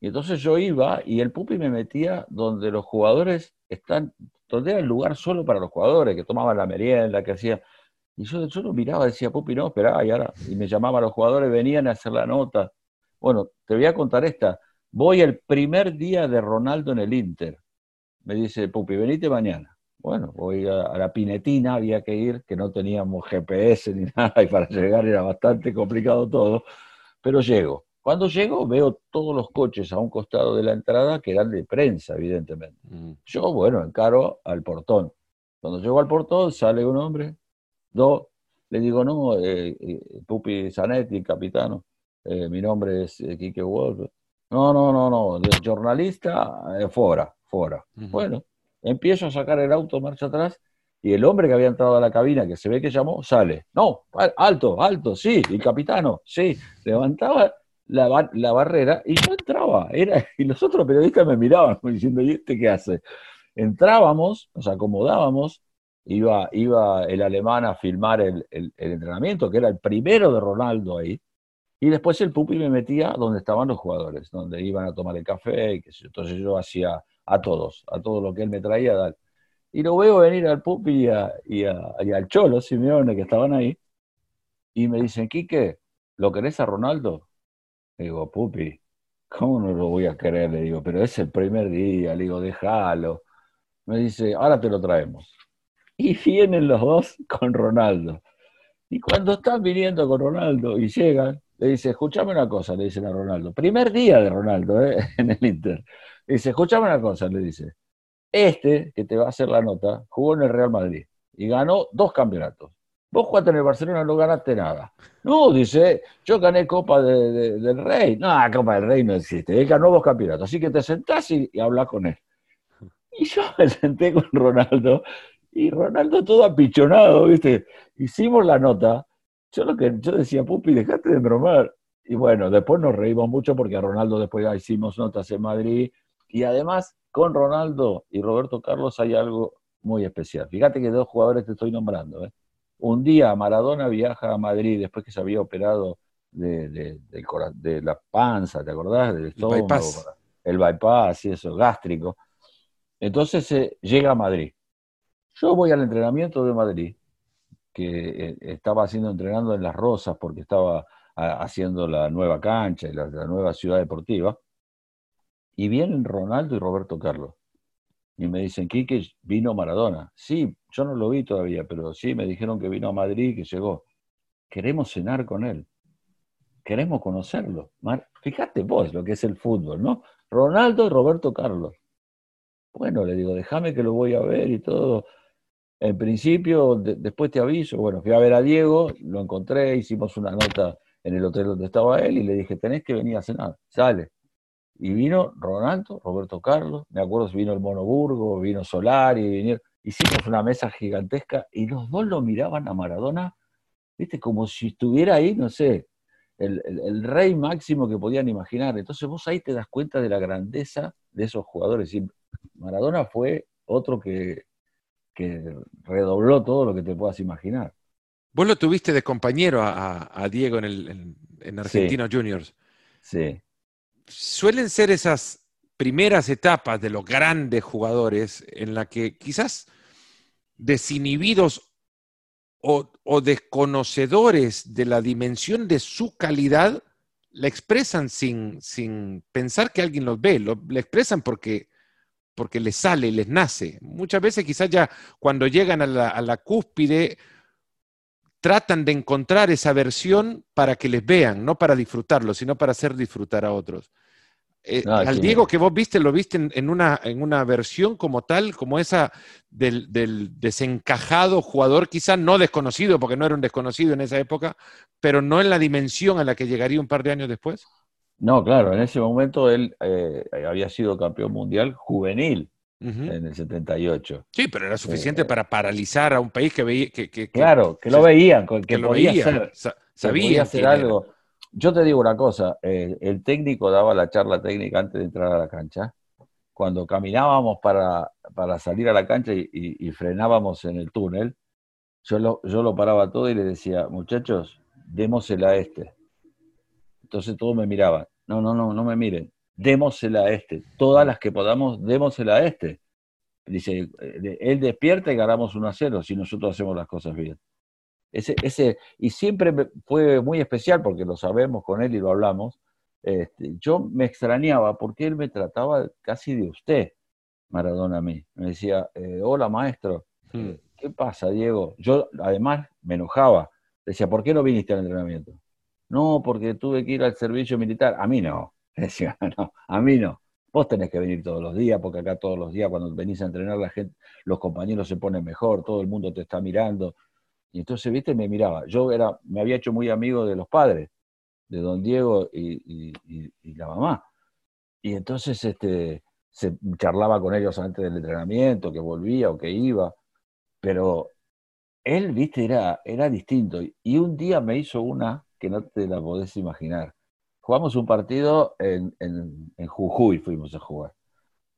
Y entonces yo iba y el Pupi me metía donde los jugadores están, donde era el lugar solo para los jugadores, que tomaban la merienda, que hacían... Y yo, yo lo miraba, decía, Pupi, no, esperá, y ahora, y me llamaban los jugadores, venían a hacer la nota. Bueno, te voy a contar esta. Voy el primer día de Ronaldo en el Inter. Me dice, Pupi, venite mañana. Bueno, voy a, la Pinetina, había que ir, que no teníamos GPS ni nada, y para llegar era bastante complicado todo, pero llego. Cuando llego veo todos los coches a un costado de la entrada que eran de prensa, evidentemente. Mm. Yo, bueno, encaro al portón. Cuando llego al portón sale un hombre, Dos, le digo, no, eh, eh, Pupi Zanetti, capitano, eh, mi nombre es Quique Wolf. No, no, no, no, de jornalista, fuera, fuera. Bueno, empiezo a sacar el auto marcha atrás Y el hombre que había entrado a la cabina, que se ve que llamó, sale. No, alto, alto, sí. El capitano, sí. Levantaba la, la barrera y yo entraba. Era, y los otros periodistas me miraban diciendo, ¿y este qué hace? Entrábamos, nos acomodábamos, iba, iba el alemán a filmar el, el, entrenamiento, que era el primero de Ronaldo ahí, y después el pupi me metía donde estaban los jugadores, donde iban a tomar el café, y entonces yo hacía a todos, a todo lo que él me traía. Y lo veo venir al pupi y, y, al Cholo Simeone que estaban ahí, y me dicen, Quique, ¿lo querés a Ronaldo? Digo, pupi, ¿cómo no lo voy a querer? Le digo, pero es el primer día, le digo, déjalo. Me dice, ahora te lo traemos. Y vienen los dos con Ronaldo. Y cuando están viniendo con Ronaldo y llegan, le dice, escúchame una cosa, le dicen a Ronaldo. Primer día de Ronaldo ¿eh? en el Inter. Le dice, escúchame una cosa, le dice. Este, que te va a hacer la nota, jugó en el Real Madrid y ganó dos campeonatos. Vos jugaste en el Barcelona, no ganaste nada. No, dice, yo gané Copa del Rey. No, Copa del Rey no existe. Él ganó dos campeonatos. Así que te sentás y, y hablas con él. Y yo me senté con Ronaldo y Ronaldo todo apichonado, ¿viste? Hicimos la nota. Yo lo que yo decía, Pupi, dejate de bromar. Y bueno, después nos reímos mucho porque a Ronaldo después ya hicimos notas en Madrid. Y además, con Ronaldo y Roberto Carlos hay algo muy especial. Fíjate que dos jugadores te estoy nombrando. ¿eh? Un día Maradona viaja a Madrid después que se había operado de, de, la panza, ¿te acordás? Del estómago. El bypass. El bypass y eso, gástrico. Entonces eh, llega a Madrid. Yo voy al entrenamiento de Madrid, que eh, estaba haciendo entrenando en Las Rosas porque estaba haciendo la nueva cancha y la, nueva ciudad deportiva, y vienen Ronaldo y Roberto Carlos. Y me dicen, Quique, vino Maradona. Sí, yo no lo vi todavía, pero sí me dijeron que vino a Madrid que llegó. Queremos cenar con él. Queremos conocerlo. Fíjate vos lo que es el fútbol, ¿no? Ronaldo y Roberto Carlos. Bueno, le digo, déjame que lo voy a ver y todo. En principio, después te aviso. Bueno, fui a ver a Diego, lo encontré, hicimos una nota en el hotel donde estaba él y le dije, tenés que venir a cenar, sale. Y vino Ronaldo, Roberto Carlos, me acuerdo si vino el Monoburgo, vino Solari, vinieron, hicimos una mesa gigantesca y los dos lo miraban a Maradona, viste, como si estuviera ahí, no sé, el, el, rey máximo que podían imaginar. Entonces vos ahí te das cuenta de la grandeza de esos jugadores. Y Maradona fue otro que, redobló todo lo que te puedas imaginar. Vos lo tuviste de compañero a, Diego en, el, en, Argentinos Juniors. Sí. Suelen ser esas primeras etapas de los grandes jugadores en la que quizás desinhibidos o, desconocedores de la dimensión de su calidad, la expresan sin, sin pensar que alguien los ve, lo, la expresan porque porque les sale, les nace. Muchas veces quizás ya cuando llegan a la, cúspide tratan de encontrar esa versión para que les vean, no para disfrutarlo, sino para hacer disfrutar a otros. Eh, ah, al Diego que vos viste, lo viste en, una, en una versión como tal, como esa del, del, desencajado jugador, quizás no desconocido, porque no era un desconocido en esa época, pero no en la dimensión a la que llegaría un par de años después. No, claro, en ese momento él eh, había sido campeón mundial juvenil en el 78. Sí, pero era suficiente eh, para paralizar a un país que veía. Que, claro, que lo veían, que, lo podía hacer, sabía hacer algo. Yo te digo una cosa: eh, el técnico daba la charla técnica antes de entrar a la cancha. Cuando caminábamos para, para salir a la cancha y, frenábamos en el túnel, yo lo, yo lo paraba todo y le decía, muchachos, démosela a este entonces todos me miraban. No, no, no, no me miren. Démosela a este. Todas las que podamos, démosela a este. Dice, eh, él despierta y ganamos 1 a 0 si nosotros hacemos las cosas bien. Ese, ese, y siempre fue muy especial porque lo sabemos con él y lo hablamos. Este, yo me extrañaba porque él me trataba casi de usted, Maradona a mí. Me decía, eh, hola maestro, hmm. ¿qué pasa, Diego? Yo además me enojaba. Decía, ¿por qué no viniste al entrenamiento? No, porque tuve que ir al servicio militar. A mí no. Decía, no, a mí no. Vos tenés que venir todos los días, porque acá todos los días cuando venís a entrenar la gente, los compañeros se ponen mejor, todo el mundo te está mirando. Y entonces, viste, me miraba. Yo era, me había hecho muy amigo de los padres, de don Diego y, la mamá. Y entonces este, se charlaba con ellos antes del entrenamiento, que volvía o que iba. pero él, viste, era, era distinto. Y un día me hizo una que no te la podés imaginar. Jugamos un partido en, en, Jujuy, fuimos a jugar.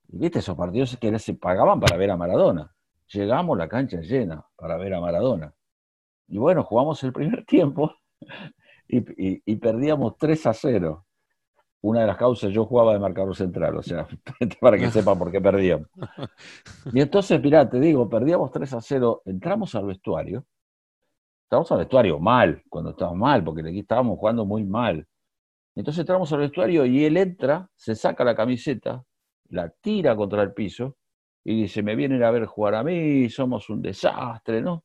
Y viste esos partidos que se pagaban para ver a Maradona. Llegamos la cancha llena para ver a Maradona. Y bueno, jugamos el primer tiempo y, y perdíamos 3 a 0 una de las causas, yo jugaba de marcador central, o sea, para que sepan por qué perdíamos. Y entonces, mirá, te digo, perdíamos 3 a 0, entramos al vestuario, estábamos al vestuario mal, cuando estábamos mal, porque aquí estábamos jugando muy mal. Entonces entramos al vestuario y él entra, se saca la camiseta, la tira contra el piso y dice, me vienen a ver jugar a mí, somos un desastre, ¿no?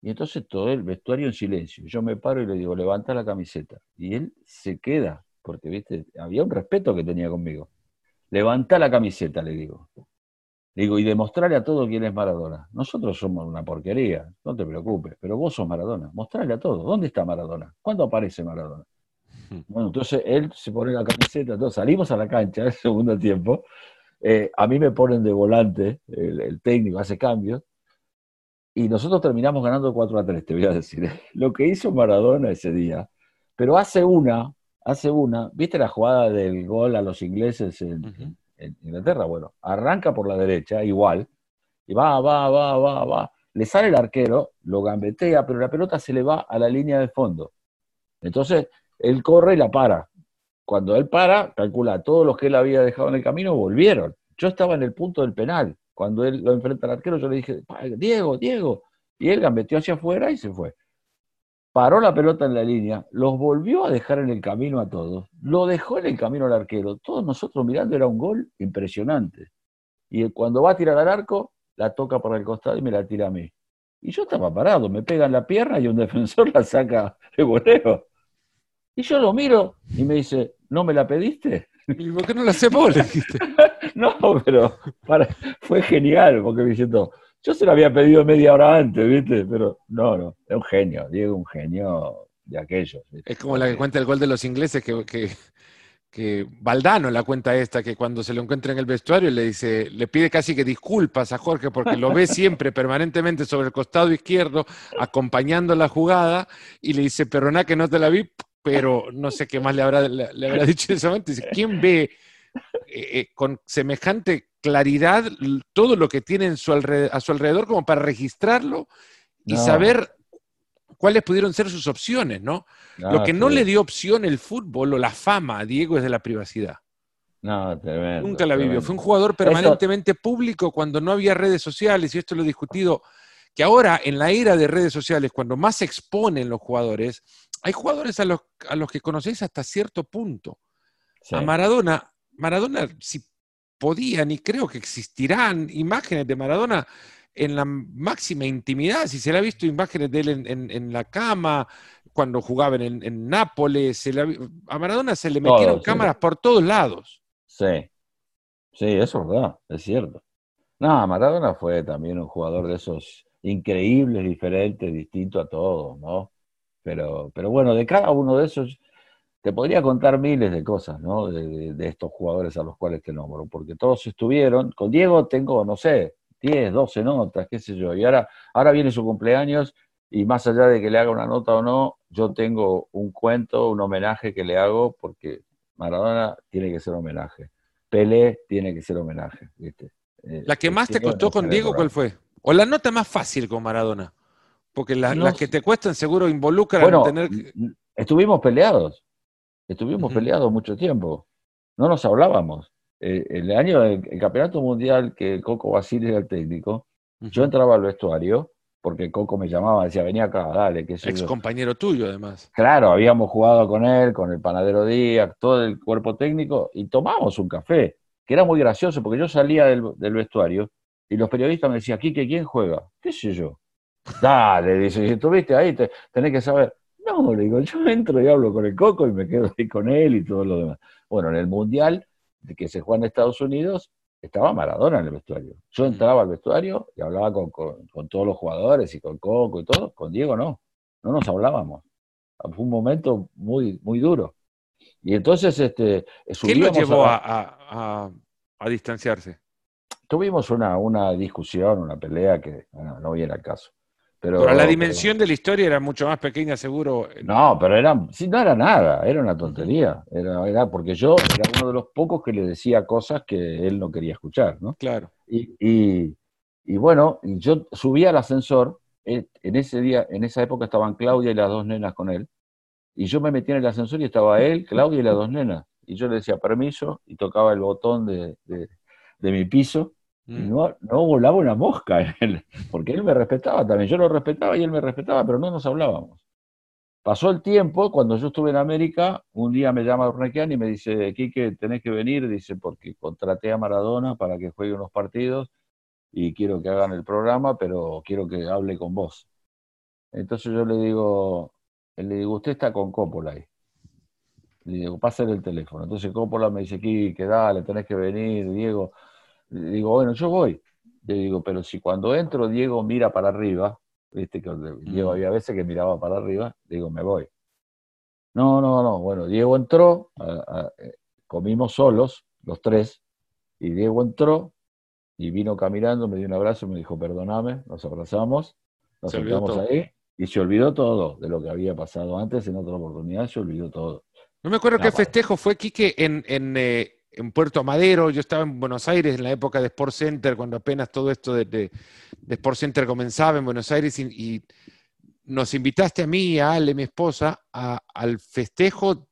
Y entonces todo el vestuario en silencio. Yo me paro y le digo, levanta la camiseta. Y él se queda porque viste, había un respeto que tenía conmigo. Levanta la camiseta, le digo. digo, y demostrarle a todo quién es Maradona. Nosotros somos una porquería, no te preocupes, pero vos sos Maradona. Mostrarle a todo. ¿Dónde está Maradona? ¿Cuándo aparece Maradona? Bueno, entonces él se pone la camiseta, todos salimos a la cancha el segundo tiempo. Eh, a mí me ponen de volante, el, técnico hace cambios, y nosotros terminamos ganando 4 a 3, te voy a decir. Lo que hizo Maradona ese día, pero hace una hace una, ¿viste la jugada del gol a los ingleses en, Inglaterra? Bueno, arranca por la derecha, igual, y va, va, va, va, va. Le sale el arquero, lo gambetea, pero la pelota se le va a la línea de fondo. Entonces, él corre y la para. Cuando él para, calcula, todos los que él había dejado en el camino volvieron. Yo estaba en el punto del penal. Cuando él lo enfrenta al arquero, yo le dije, Diego, Diego. Y él gambeteó hacia afuera y se fue paró la pelota en la línea, los volvió a dejar en el camino a todos, lo dejó en el camino al arquero. Todos nosotros mirando era un gol impresionante. Y cuando va a tirar al arco, la toca por el costado y me la tira a mí. Y yo estaba parado, me pega en la pierna y un defensor la saca de voleo. Y yo lo miro y me dice, ¿no me la pediste? ¿Y por qué no la sé vos? no, pero fue genial, porque me diciendo, yo se lo había pedido media hora antes, ¿viste? Pero no, no, es un genio, Diego, un genio de aquellos. Es como la que cuenta el gol de los ingleses, que, que, que, Valdano la cuenta esta, que cuando se lo encuentra en el vestuario le dice, le pide casi que disculpas a Jorge porque lo ve siempre permanentemente sobre el costado izquierdo, acompañando la jugada, y le dice, perdona que no te la vi, pero no sé qué más le habrá, le, habrá dicho en ese momento. Dice, ¿quién ve eh, eh, con semejante claridad todo lo que tiene a su alrededor como para registrarlo y saber cuáles pudieron ser sus opciones, ¿no? lo que no le dio opción el fútbol o la fama a Diego es de la privacidad. No, Nunca la vivió. Fue un jugador permanentemente público cuando no había redes sociales, y esto lo he discutido, que ahora en la era de redes sociales, cuando más se exponen los jugadores, hay jugadores a los, a los que conocéis hasta cierto punto. A Maradona, Maradona, si podían y creo que existirán imágenes de Maradona en la máxima intimidad, si se le ha visto imágenes de él en, la cama, cuando jugaba en, Nápoles, a Maradona se le metieron cámaras por todos lados. Sí, sí, eso es verdad, es cierto. No, Maradona fue también un jugador de esos increíbles, diferentes, distinto a todos, ¿no? Pero, pero bueno, de cada uno de esos, te podría contar miles de cosas, ¿no? De, estos jugadores a los cuales te nombro, porque todos estuvieron. Con Diego tengo, no sé, 10, 12 notas, qué sé yo. Y ahora, ahora viene su cumpleaños y más allá de que le haga una nota o no, yo tengo un cuento, un homenaje que le hago, porque Maradona tiene que ser homenaje. Pelé tiene que ser homenaje, ¿viste? Eh, ¿La que más te costó con Diego cuál fue? ¿O la nota más fácil con Maradona? Porque las que te cuestan seguro involucran bueno, tener... Estuvimos peleados. Estuvimos peleados mucho tiempo. No nos hablábamos. Eh, el año del campeonato mundial que Coco Basile era el técnico, yo entraba al vestuario porque Coco me llamaba, decía, venía acá, dale. Que Ex compañero tuyo, además. Claro, habíamos jugado con él, con el panadero Díaz, todo el cuerpo técnico, y tomamos un café, que era muy gracioso, porque yo salía del, vestuario y los periodistas me decían, ¿quién juega? ¿Qué sé yo? Dale, dice, si estuviste ahí, tenés que saber. No, le digo, yo entro y hablo con el Coco y me quedo ahí con él y todo lo demás. Bueno, en el Mundial que se juega en Estados Unidos, estaba Maradona en el vestuario. Yo mm. entraba al vestuario y hablaba con, todos los jugadores y con Coco y todo. Con Diego no, no nos hablábamos. Fue un momento muy, muy duro. Y entonces, este. ¿Qué lo llevó a, a, distanciarse? tuvimos una, una discusión, una pelea que no viene al caso. Pero, la dimensión de la historia era mucho más pequeña, seguro. No, pero era, sí, no era nada, era una tontería. Era, era porque yo era uno de los pocos que le decía cosas que él no quería escuchar, ¿no? Claro. Y, y, y bueno, yo subía al ascensor, en ese día, en esa época estaban Claudia y las dos nenas con él, y yo me metía en el ascensor y estaba él, Claudia y las dos nenas. Y yo le decía permiso y tocaba el botón de, de, de mi piso Mm. No, no volaba una mosca, porque él me respetaba también. Yo lo respetaba y él me respetaba, pero no nos hablábamos. Pasó el tiempo, cuando yo estuve en América, un día me llama Urnequian y me dice, Quique, tenés que venir, dice, porque contraté a Maradona para que juegue unos partidos y quiero que hagan el programa, pero quiero que hable con vos. Entonces yo le digo, le digo, usted está con Coppola ahí. Le digo, pásale el teléfono. Entonces Coppola me dice, Quique, dale, tenés que venir, Diego. Le digo, bueno, yo voy. Le digo, pero si cuando entro Diego mira para arriba, viste que Diego mm. había veces que miraba para arriba, digo, me voy. No, no, no. Bueno, Diego entró, eh, comimos solos, los tres, y Diego entró y vino caminando, me dio un abrazo, me dijo, perdóname, nos abrazamos, nos sentamos ahí y se olvidó todo de lo que había pasado antes en otra oportunidad, se olvidó todo. No me acuerdo qué festejo fue, Quique, en, en eh, en Puerto Madero, yo estaba en Buenos Aires en la época de Sport Center, cuando apenas todo esto de, de, Sport Center comenzaba en Buenos Aires y, nos invitaste a mí y a Ale, mi esposa, al festejo,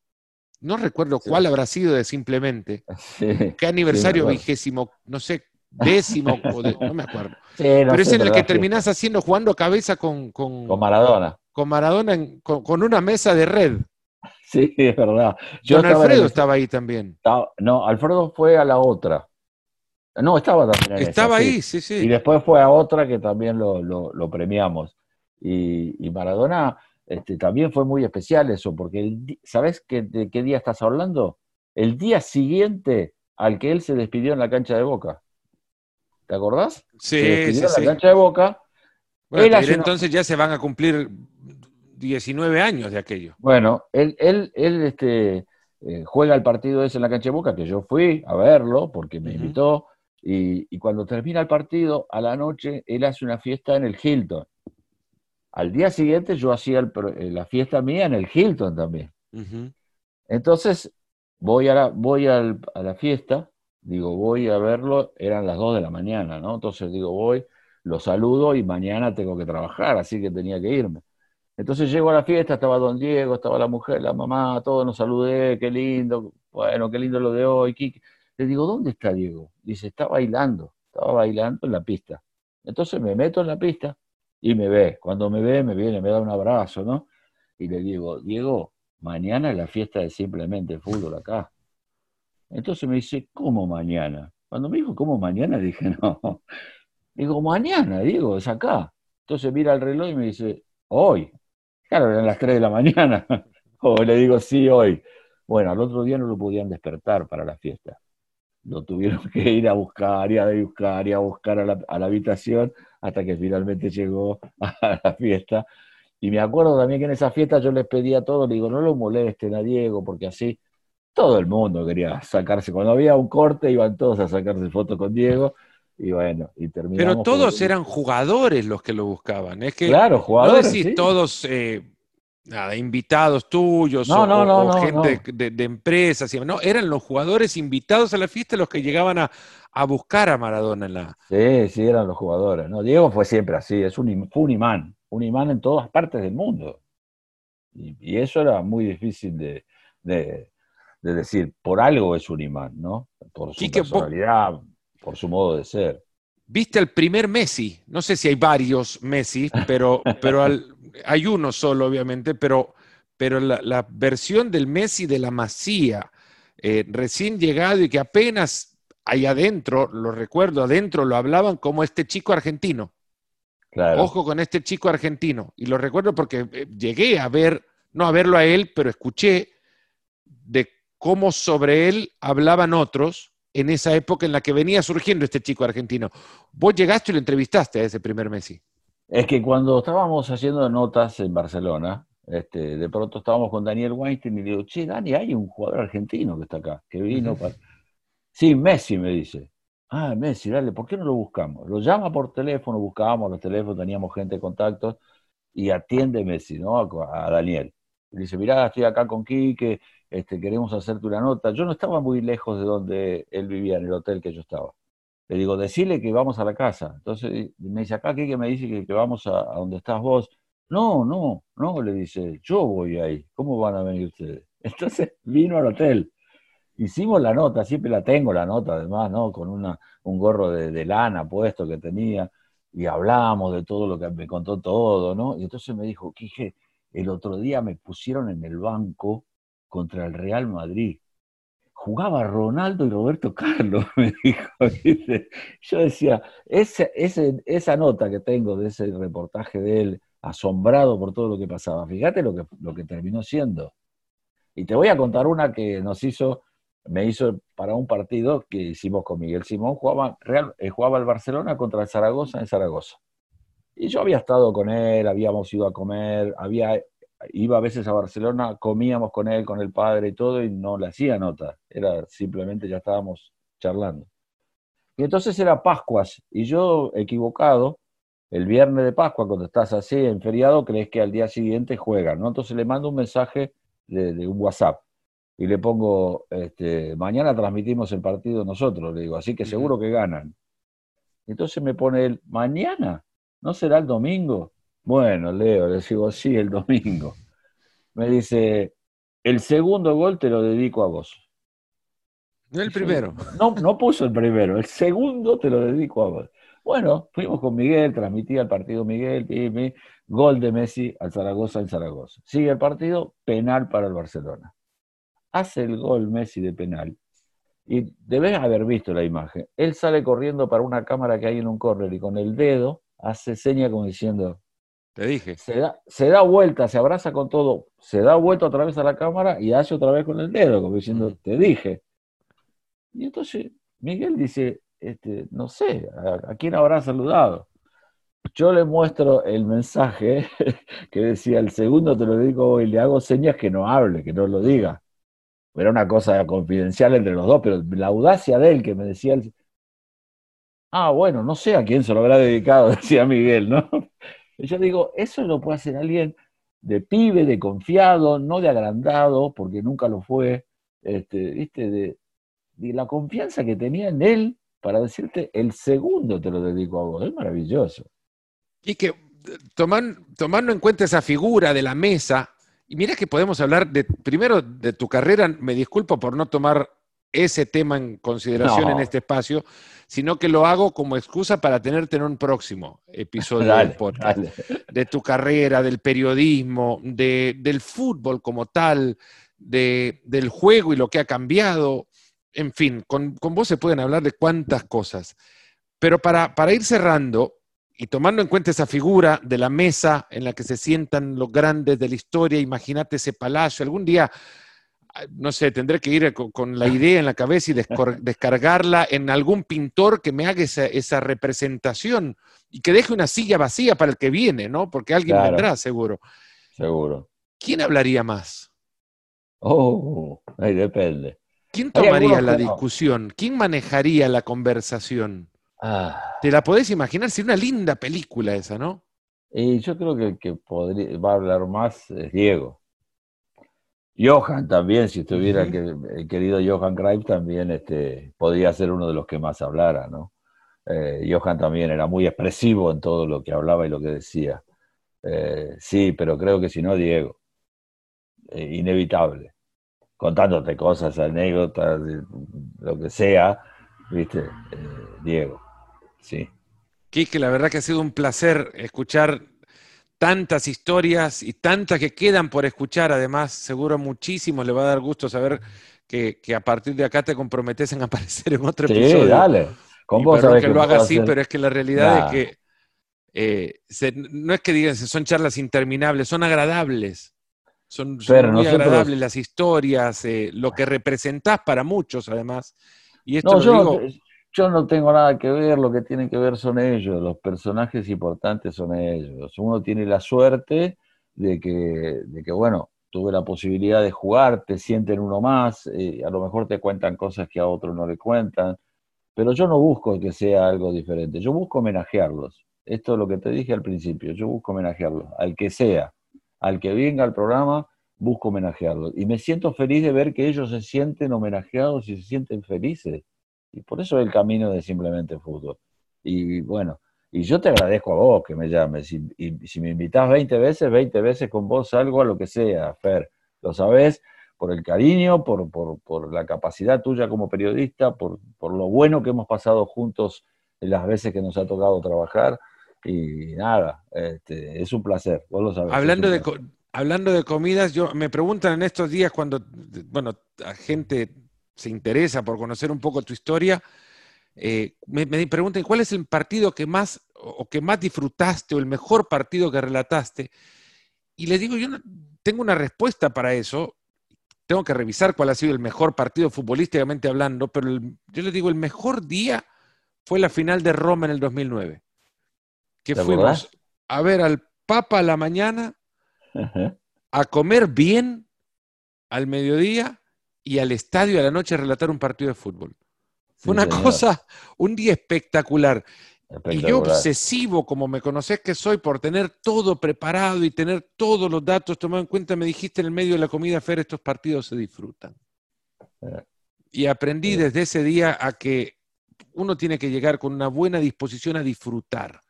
no recuerdo cuál habrá sido de simplemente, qué aniversario vigésimo, no sé, décimo, no me acuerdo. pero es en el que terminás haciendo, jugando cabeza con... Con, Maradona. Con Maradona, con una mesa de red. Sí, es verdad. Yo Alfredo estaba ahí también. No, Alfredo fue a la otra. No, estaba también en Estaba ahí, sí. sí, Y después fue a otra que también lo, premiamos. Y, Maradona este, también fue muy especial eso, porque el, ¿sabes de qué día estás hablando? El día siguiente al que él se despidió en la cancha de Boca. ¿Te acordás? Sí, se despidió en la cancha de Boca. Bueno, entonces ya se van a cumplir 19 años de aquello. Bueno, él, él, él este, eh, juega el partido ese en la cancha de Boca, que yo fui a verlo porque me invitó, y, cuando termina el partido, a la noche, él hace una fiesta en el Hilton. Al día siguiente yo hacía eh, la fiesta mía en el Hilton también. Entonces, voy, a la, voy a la fiesta, digo, voy a verlo, eran las 2 de la mañana, ¿no? Entonces digo, voy, lo saludo y mañana tengo que trabajar, así que tenía que irme. Entonces llego a la fiesta, estaba don Diego, estaba la mujer, la mamá, todos nos saludé, qué lindo, bueno, qué lindo lo de hoy. Le digo, ¿dónde está Diego? Dice, está bailando, estaba bailando en la pista. Entonces me meto en la pista y me ve. Cuando me ve, me viene, me da un abrazo, ¿no? Y le digo, Diego, mañana es la fiesta de simplemente fútbol acá. Entonces me dice, ¿cómo mañana? Cuando me dijo, ¿cómo mañana? Dije, no. Digo, mañana, Diego, es acá. Entonces mira el reloj y me dice, hoy. Claro, eran las 3 de la mañana. o le digo, sí, hoy. Bueno, al otro día no lo podían despertar para la fiesta. Lo tuvieron que ir a buscar y a buscar y a buscar a la, habitación hasta que finalmente llegó a la fiesta. Y me acuerdo también que en esa fiesta yo les pedía a todos, le digo, no lo molesten a Diego, porque así todo el mundo quería sacarse. Cuando había un corte, iban todos a sacarse fotos con Diego. Y bueno, y terminamos. Pero todos eran jugadores los que lo buscaban. Es que claro, jugadores. No decís todos eh, nada, invitados tuyos o, gente de, empresas. No, eran los jugadores invitados a la fiesta los que llegaban a, buscar a Maradona en la. Sí, sí, eran los jugadores. No, Diego fue siempre así, es un, fue un imán, un imán en todas partes del mundo. Y, eso era muy difícil de, decir, por algo es un imán, ¿no? Por su personalidad por su modo de ser. Viste el primer Messi, no sé si hay varios Messi, pero, pero hay uno solo, obviamente, pero, pero la, versión del Messi de la Masía, eh, recién llegado y que apenas ahí adentro, lo recuerdo, adentro lo hablaban como este chico argentino. Ojo con este chico argentino. Y lo recuerdo porque eh, llegué a ver, no a verlo a él, pero escuché de cómo sobre él hablaban otros en esa época en la que venía surgiendo este chico argentino. Vos llegaste y lo entrevistaste a ese primer Messi. Es que cuando estábamos haciendo notas en Barcelona, este, de pronto estábamos con Daniel Weinstein y le digo, che, Dani, hay un jugador argentino que está acá, que vino para... Sí, Messi me dice. Ah, Messi, dale, ¿por qué no lo buscamos? Lo llama por teléfono, buscábamos los teléfonos, teníamos gente en contacto y atiende Messi, ¿no? A, Daniel. Y dice, mirá, estoy acá con Quique, este, queremos hacerte una nota. Yo no estaba muy lejos de donde él vivía, en el hotel que yo estaba. Le digo, decile que vamos a la casa. Entonces me dice, acá Quique me dice que, que vamos a, a, donde estás vos. No, no, no, le dice, yo voy ahí. ¿Cómo van a venir ustedes? Entonces vino al hotel hicimos la nota, siempre la tengo la nota además, ¿no? Con un gorro de, lana puesto que tenía, y hablamos de todo lo que me contó todo, ¿no? Y entonces me dijo, Quije, el otro día me pusieron en el banco contra el Real Madrid. Jugaba Ronaldo y Roberto Carlos, me dijo. Yo decía, esa, esa nota que tengo de ese reportaje de él, asombrado por todo lo que pasaba, fíjate lo que, lo que terminó siendo. Y te voy a contar una que nos hizo me hizo para un partido que hicimos con Miguel Simón, jugaba, Real, eh, jugaba el Barcelona contra el Zaragoza en Zaragoza. Y yo había estado con él, habíamos ido a comer, había, iba a veces a Barcelona, comíamos con él, con el padre y todo, y no le hacía nota, era simplemente ya estábamos charlando. Y entonces era Pascuas, y yo equivocado, el viernes de Pascua, cuando estás así en feriado, crees que al día siguiente juegan, ¿no? Entonces le mando un mensaje de un WhatsApp y le pongo, este, mañana transmitimos el partido nosotros, le digo, así que seguro que ganan. Entonces me pone él, mañana, ¿no será el domingo? Bueno, Leo, le digo, sí, el domingo. Me dice, el segundo gol te lo dedico a vos. No el primero. No, no puso el primero, el segundo te lo dedico a vos. Bueno, fuimos con Miguel, transmitía el partido Miguel, y gol de Messi al Zaragoza en Zaragoza. Sigue el partido, penal para el Barcelona hace el gol Messi de penal. Y debes haber visto la imagen. Él sale corriendo para una cámara que hay en un córner y con el dedo hace seña como diciendo. Te dije. Se da, se da vuelta, se abraza con todo, se da vuelta otra vez a la cámara y hace otra vez con el dedo, como diciendo, te dije. Y entonces Miguel dice, este, no sé, ¿a, quién habrá saludado? Yo le muestro el mensaje que decía, el segundo te lo digo y le hago señas que no hable, que no lo diga era una cosa confidencial entre los dos, pero la audacia de él que me decía, ah, bueno, no sé a quién se lo habrá dedicado, decía Miguel, ¿no? Yo digo, eso lo puede hacer alguien de pibe, de confiado, no de agrandado, porque nunca lo fue, este, ¿viste? De, la confianza que tenía en él para decirte, el segundo te lo dedico a vos, es maravilloso. Y que tomando en cuenta esa figura de la mesa, y mira que podemos hablar de, primero de tu carrera, me disculpo por no tomar ese tema en consideración en este espacio, sino que lo hago como excusa para tenerte en un próximo episodio del podcast. De tu carrera, del periodismo, del fútbol como tal, del juego y lo que ha cambiado. En fin, con, vos se pueden hablar de cuántas cosas. Pero para, para ir cerrando, y tomando en cuenta esa figura de la mesa en la que se sientan los grandes de la historia, imagínate ese palacio, algún día, no sé, tendré que ir con, la idea en la cabeza y descargarla en algún pintor que me haga esa, representación y que deje una silla vacía para el que viene, ¿no? Porque alguien vendrá, seguro. Seguro. ¿Quién hablaría más? Oh, ahí depende. ¿Quién tomaría la discusión? ¿Quién manejaría la conversación? Ah. Te la podés imaginar, sería una linda película esa, ¿no? Y yo creo que el que podría, va a hablar más es Diego. Johan también, si estuviera el, querido Johan Cruyff, también este, podría ser uno de los que más hablara, ¿no? Eh, Johan también era muy expresivo en todo lo que hablaba y lo que decía. Eh, sí, pero creo que si no, Diego. Eh, inevitable. Contándote cosas, anécdotas, lo que sea, ¿viste? Diego. Sí. Quique, la verdad que ha sido un placer escuchar tantas historias y tantas que quedan por escuchar. Además, seguro muchísimos le va a dar gusto saber que, a partir de acá te comprometes en aparecer en otro sí, dale. Con vos que, lo haga así, pero es que la realidad es que eh, no es que digan son charlas interminables, son agradables. Son, muy agradables las historias, eh, lo que representás para muchos, además. Y esto lo digo yo no tengo nada que ver, lo que tienen que ver son ellos, los personajes importantes son ellos. Uno tiene la suerte de que, de que bueno, tuve la posibilidad de jugar, te sienten uno más, eh, a lo mejor te cuentan cosas que a otros no le cuentan. pero yo no busco que sea algo diferente, yo busco homenajearlos. Esto es lo que te dije al principio, yo busco homenajearlos, al que sea, al que venga al programa, busco homenajearlos. Y me siento feliz de ver que ellos se sienten homenajeados y se sienten felices. Y por eso es el camino de simplemente fútbol. Y bueno, y yo te agradezco a vos que me llames. Y, y si me invitas 20 veces, 20 veces con vos salgo a lo que sea, Fer. Lo sabés, por el cariño, por, por, por la capacidad tuya como periodista, por, por, lo bueno que hemos pasado juntos en las veces que nos ha tocado trabajar. Y nada, este, es un placer, vos lo sabés. Hablando de, hablando de comidas, yo me preguntan en estos días cuando, bueno, gente se interesa por conocer un poco tu historia, eh, me, me, preguntan cuál es el partido que más o que más disfrutaste o el mejor partido que relataste. Y les digo, yo no, tengo una respuesta para eso. Tengo que revisar cuál ha sido el mejor partido futbolísticamente hablando, pero el, yo les digo, el mejor día fue la final de Roma en el 2009. Que fuimos a ver al Papa a la mañana, a comer bien al mediodía y al estadio a la noche a relatar un partido de fútbol. Fue sí, una señor. cosa, un día espectacular. Y yo obsesivo, como me conoces que soy, por tener todo preparado y tener todos los datos tomados en cuenta, me dijiste en el medio de la comida, Fer, estos partidos se disfrutan. Y aprendí desde ese día a que uno tiene que llegar con una buena disposición a disfrutar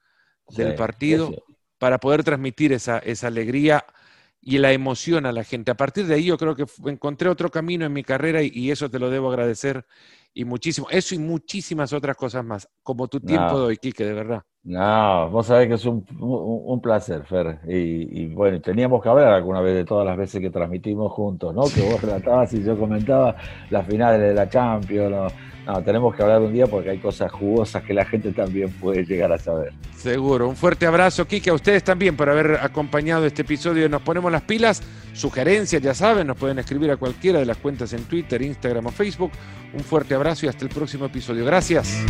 del partido para poder transmitir esa, esa alegría y la emoción a la gente. A partir de ahí yo creo que encontré otro camino en mi carrera y, y eso te lo debo agradecer y muchísimo. Eso y muchísimas otras cosas más, como tu tiempo no. de hoy, Quique, de verdad. No, vos sabés que es un, un, placer, Fer. Y, bueno, teníamos que hablar alguna vez de todas las veces que transmitimos juntos, ¿no? Que vos relatabas y yo comentaba las finales de la Champions. ¿no? no, tenemos que hablar un día porque hay cosas jugosas que la gente también puede llegar a saber. Seguro. Un fuerte abrazo, Quique, a ustedes también por haber acompañado este episodio Nos Ponemos las Pilas. Sugerencias, ya saben, nos pueden escribir a cualquiera de las cuentas en Twitter, Instagram o Facebook. Un fuerte abrazo y hasta el próximo episodio. Gracias.